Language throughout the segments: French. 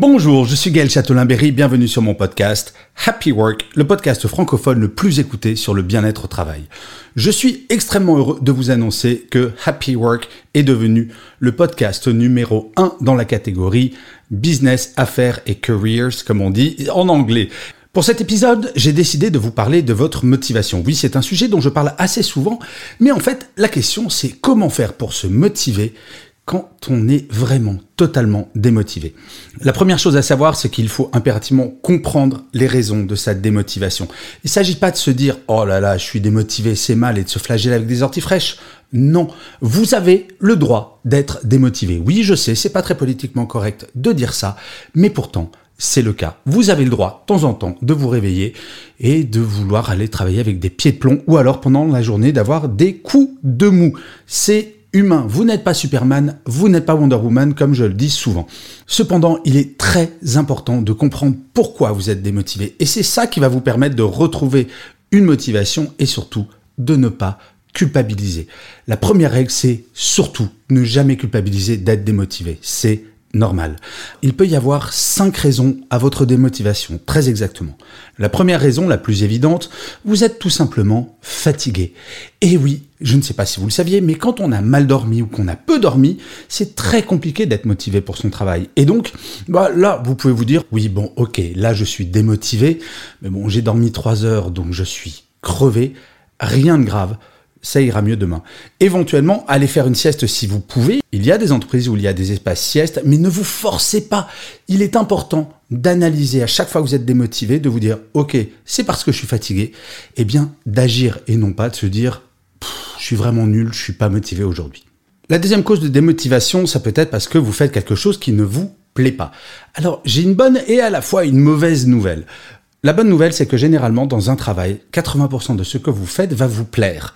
Bonjour, je suis Gaël Châtelain-Berry, bienvenue sur mon podcast Happy Work, le podcast francophone le plus écouté sur le bien-être au travail. Je suis extrêmement heureux de vous annoncer que Happy Work est devenu le podcast numéro 1 dans la catégorie Business, Affaires et Careers, comme on dit en anglais. Pour cet épisode, j'ai décidé de vous parler de votre motivation. Oui, c'est un sujet dont je parle assez souvent, mais en fait, la question c'est comment faire pour se motiver quand on est vraiment totalement démotivé. La première chose à savoir, c'est qu'il faut impérativement comprendre les raisons de sa démotivation. Il ne s'agit pas de se dire oh là là, je suis démotivé, c'est mal et de se flageller avec des orties fraîches. Non, vous avez le droit d'être démotivé. Oui, je sais, c'est pas très politiquement correct de dire ça, mais pourtant, c'est le cas. Vous avez le droit, de temps en temps, de vous réveiller et de vouloir aller travailler avec des pieds de plomb ou alors pendant la journée d'avoir des coups de mou. C'est humain. Vous n'êtes pas Superman, vous n'êtes pas Wonder Woman, comme je le dis souvent. Cependant, il est très important de comprendre pourquoi vous êtes démotivé. Et c'est ça qui va vous permettre de retrouver une motivation et surtout de ne pas culpabiliser. La première règle, c'est surtout ne jamais culpabiliser d'être démotivé. C'est normal. Il peut y avoir cinq raisons à votre démotivation, très exactement. La première raison, la plus évidente, vous êtes tout simplement fatigué. Et oui, je ne sais pas si vous le saviez, mais quand on a mal dormi ou qu'on a peu dormi, c'est très compliqué d'être motivé pour son travail. Et donc, bah là, vous pouvez vous dire, oui, bon, ok, là je suis démotivé, mais bon, j'ai dormi trois heures, donc je suis crevé, rien de grave ça ira mieux demain. Éventuellement, allez faire une sieste si vous pouvez. Il y a des entreprises où il y a des espaces sieste, mais ne vous forcez pas. Il est important d'analyser à chaque fois que vous êtes démotivé, de vous dire, ok, c'est parce que je suis fatigué, et bien d'agir et non pas de se dire, je suis vraiment nul, je suis pas motivé aujourd'hui. La deuxième cause de démotivation, ça peut être parce que vous faites quelque chose qui ne vous plaît pas. Alors, j'ai une bonne et à la fois une mauvaise nouvelle. La bonne nouvelle, c'est que généralement, dans un travail, 80% de ce que vous faites va vous plaire.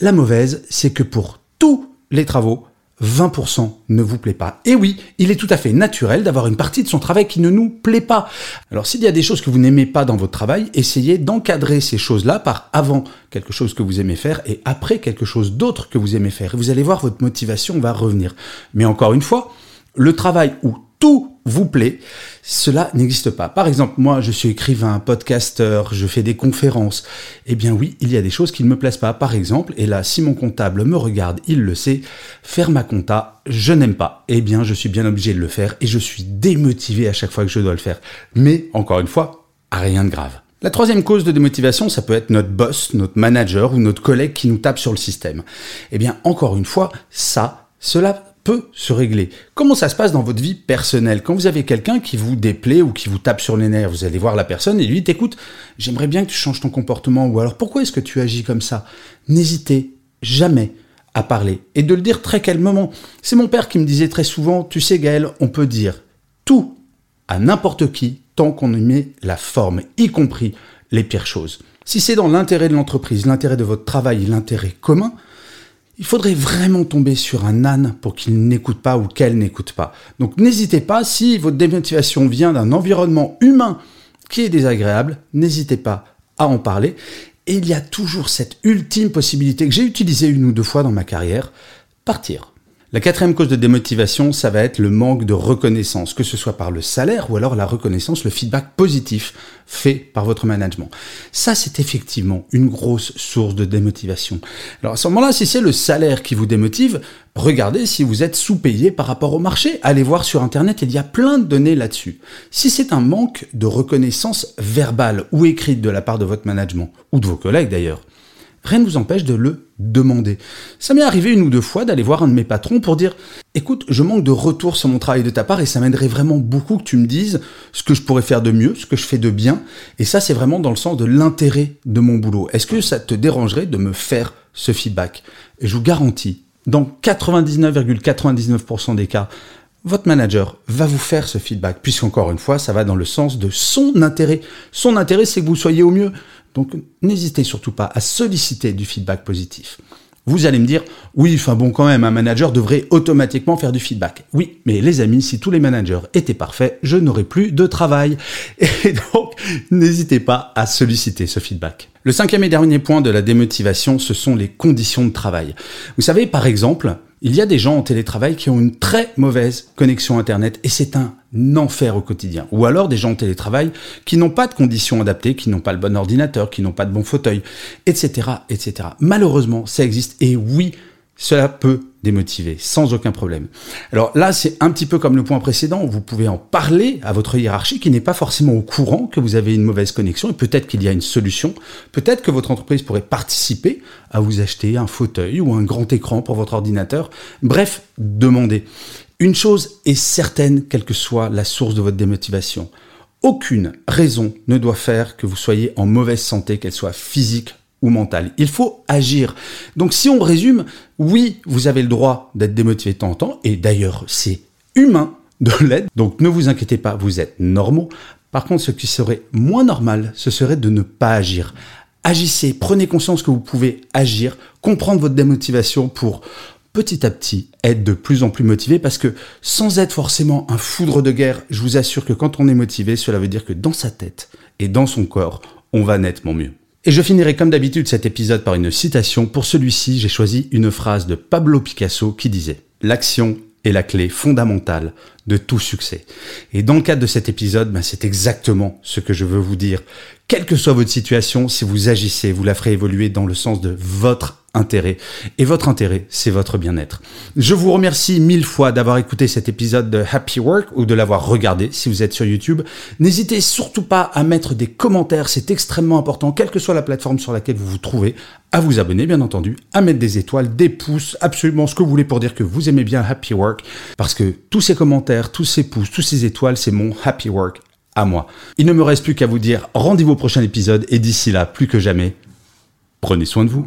La mauvaise, c'est que pour tous les travaux, 20% ne vous plaît pas. Et oui, il est tout à fait naturel d'avoir une partie de son travail qui ne nous plaît pas. Alors s'il y a des choses que vous n'aimez pas dans votre travail, essayez d'encadrer ces choses-là par avant quelque chose que vous aimez faire et après quelque chose d'autre que vous aimez faire. Et vous allez voir, votre motivation va revenir. Mais encore une fois, le travail où tout vous plaît, cela n'existe pas. Par exemple, moi, je suis écrivain, podcasteur, je fais des conférences. Eh bien oui, il y a des choses qui ne me plaisent pas. Par exemple, et là, si mon comptable me regarde, il le sait, faire ma compta, je n'aime pas. Eh bien, je suis bien obligé de le faire et je suis démotivé à chaque fois que je dois le faire. Mais, encore une fois, rien de grave. La troisième cause de démotivation, ça peut être notre boss, notre manager ou notre collègue qui nous tape sur le système. Eh bien, encore une fois, ça, cela peut se régler. Comment ça se passe dans votre vie personnelle? Quand vous avez quelqu'un qui vous déplaît ou qui vous tape sur les nerfs, vous allez voir la personne et lui t'écoute, j'aimerais bien que tu changes ton comportement ou alors pourquoi est-ce que tu agis comme ça? N'hésitez jamais à parler et de le dire très calmement. C'est mon père qui me disait très souvent, tu sais Gaël, on peut dire tout à n'importe qui tant qu'on y met la forme, y compris les pires choses. Si c'est dans l'intérêt de l'entreprise, l'intérêt de votre travail l'intérêt commun, il faudrait vraiment tomber sur un âne pour qu'il n'écoute pas ou qu'elle n'écoute pas. Donc n'hésitez pas, si votre démotivation vient d'un environnement humain qui est désagréable, n'hésitez pas à en parler. Et il y a toujours cette ultime possibilité que j'ai utilisée une ou deux fois dans ma carrière, partir. La quatrième cause de démotivation, ça va être le manque de reconnaissance, que ce soit par le salaire ou alors la reconnaissance, le feedback positif fait par votre management. Ça, c'est effectivement une grosse source de démotivation. Alors à ce moment-là, si c'est le salaire qui vous démotive, regardez si vous êtes sous-payé par rapport au marché. Allez voir sur Internet, il y a plein de données là-dessus. Si c'est un manque de reconnaissance verbale ou écrite de la part de votre management, ou de vos collègues d'ailleurs, rien ne vous empêche de le demander. Ça m'est arrivé une ou deux fois d'aller voir un de mes patrons pour dire écoute, je manque de retour sur mon travail de ta part et ça m'aiderait vraiment beaucoup que tu me dises ce que je pourrais faire de mieux, ce que je fais de bien. Et ça, c'est vraiment dans le sens de l'intérêt de mon boulot. Est-ce que ça te dérangerait de me faire ce feedback? Je vous garantis, dans 99,99% des cas, votre manager va vous faire ce feedback, puisqu'encore une fois, ça va dans le sens de son intérêt. Son intérêt, c'est que vous soyez au mieux. Donc n'hésitez surtout pas à solliciter du feedback positif. Vous allez me dire, oui, enfin bon, quand même, un manager devrait automatiquement faire du feedback. Oui, mais les amis, si tous les managers étaient parfaits, je n'aurais plus de travail. Et donc, n'hésitez pas à solliciter ce feedback. Le cinquième et dernier point de la démotivation, ce sont les conditions de travail. Vous savez, par exemple, il y a des gens en télétravail qui ont une très mauvaise connexion Internet et c'est un enfer au quotidien. Ou alors des gens en télétravail qui n'ont pas de conditions adaptées, qui n'ont pas le bon ordinateur, qui n'ont pas de bon fauteuil, etc., etc. Malheureusement, ça existe et oui, cela peut démotiver sans aucun problème. Alors là, c'est un petit peu comme le point précédent, vous pouvez en parler à votre hiérarchie qui n'est pas forcément au courant que vous avez une mauvaise connexion et peut-être qu'il y a une solution, peut-être que votre entreprise pourrait participer à vous acheter un fauteuil ou un grand écran pour votre ordinateur. Bref, demandez. Une chose est certaine, quelle que soit la source de votre démotivation. Aucune raison ne doit faire que vous soyez en mauvaise santé, qu'elle soit physique ou mental. Il faut agir. Donc si on résume, oui, vous avez le droit d'être démotivé de temps en temps, et d'ailleurs c'est humain de l'aide, donc ne vous inquiétez pas, vous êtes normaux. Par contre, ce qui serait moins normal, ce serait de ne pas agir. Agissez, prenez conscience que vous pouvez agir, comprendre votre démotivation pour petit à petit être de plus en plus motivé parce que sans être forcément un foudre de guerre, je vous assure que quand on est motivé, cela veut dire que dans sa tête et dans son corps, on va nettement mieux. Et je finirai comme d'habitude cet épisode par une citation. Pour celui-ci, j'ai choisi une phrase de Pablo Picasso qui disait ⁇ L'action est la clé fondamentale de tout succès. Et dans le cadre de cet épisode, ben c'est exactement ce que je veux vous dire. Quelle que soit votre situation, si vous agissez, vous la ferez évoluer dans le sens de votre intérêt. Et votre intérêt, c'est votre bien-être. Je vous remercie mille fois d'avoir écouté cet épisode de Happy Work ou de l'avoir regardé si vous êtes sur YouTube. N'hésitez surtout pas à mettre des commentaires, c'est extrêmement important, quelle que soit la plateforme sur laquelle vous vous trouvez, à vous abonner bien entendu, à mettre des étoiles, des pouces, absolument ce que vous voulez pour dire que vous aimez bien Happy Work, parce que tous ces commentaires, tous ces pouces, tous ces étoiles, c'est mon Happy Work à moi. Il ne me reste plus qu'à vous dire rendez-vous au prochain épisode et d'ici là, plus que jamais, prenez soin de vous.